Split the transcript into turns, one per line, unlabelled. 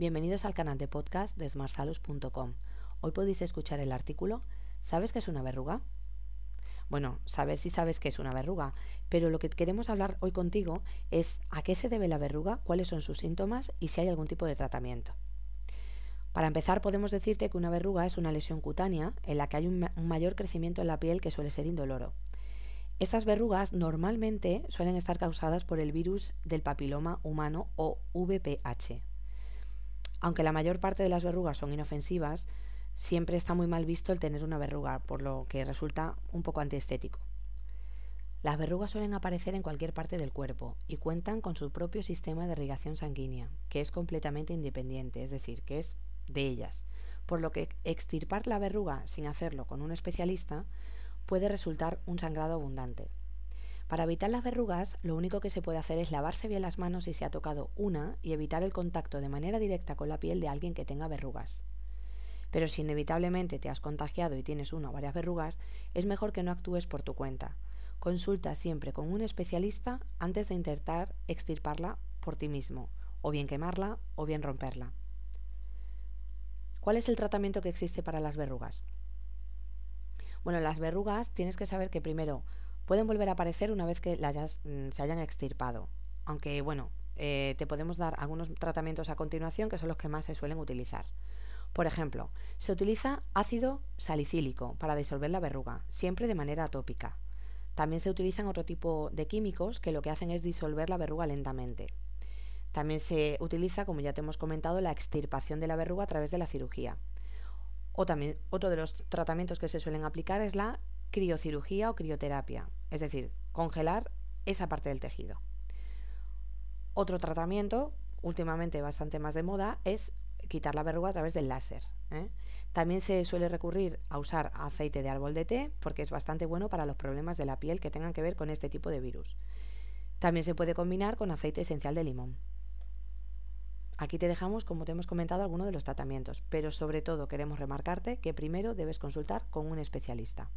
Bienvenidos al canal de podcast de smartsalus.com. Hoy podéis escuchar el artículo ¿Sabes qué es una verruga? Bueno, sabes si sabes qué es una verruga, pero lo que queremos hablar hoy contigo es a qué se debe la verruga, cuáles son sus síntomas y si hay algún tipo de tratamiento. Para empezar, podemos decirte que una verruga es una lesión cutánea en la que hay un, un mayor crecimiento en la piel que suele ser indoloro. Estas verrugas normalmente suelen estar causadas por el virus del papiloma humano o VPH. Aunque la mayor parte de las verrugas son inofensivas, siempre está muy mal visto el tener una verruga, por lo que resulta un poco antiestético. Las verrugas suelen aparecer en cualquier parte del cuerpo y cuentan con su propio sistema de irrigación sanguínea, que es completamente independiente, es decir, que es de ellas, por lo que extirpar la verruga sin hacerlo con un especialista puede resultar un sangrado abundante. Para evitar las verrugas, lo único que se puede hacer es lavarse bien las manos si se ha tocado una y evitar el contacto de manera directa con la piel de alguien que tenga verrugas. Pero si inevitablemente te has contagiado y tienes una o varias verrugas, es mejor que no actúes por tu cuenta. Consulta siempre con un especialista antes de intentar extirparla por ti mismo, o bien quemarla o bien romperla. ¿Cuál es el tratamiento que existe para las verrugas? Bueno, las verrugas tienes que saber que primero pueden volver a aparecer una vez que mm, se hayan extirpado. Aunque, bueno, eh, te podemos dar algunos tratamientos a continuación que son los que más se suelen utilizar. Por ejemplo, se utiliza ácido salicílico para disolver la verruga, siempre de manera atópica. También se utilizan otro tipo de químicos que lo que hacen es disolver la verruga lentamente. También se utiliza, como ya te hemos comentado, la extirpación de la verruga a través de la cirugía. O también otro de los tratamientos que se suelen aplicar es la criocirugía o crioterapia, es decir, congelar esa parte del tejido. Otro tratamiento, últimamente bastante más de moda, es quitar la verruga a través del láser. ¿eh? También se suele recurrir a usar aceite de árbol de té porque es bastante bueno para los problemas de la piel que tengan que ver con este tipo de virus. También se puede combinar con aceite esencial de limón. Aquí te dejamos, como te hemos comentado, algunos de los tratamientos, pero sobre todo queremos remarcarte que primero debes consultar con un especialista.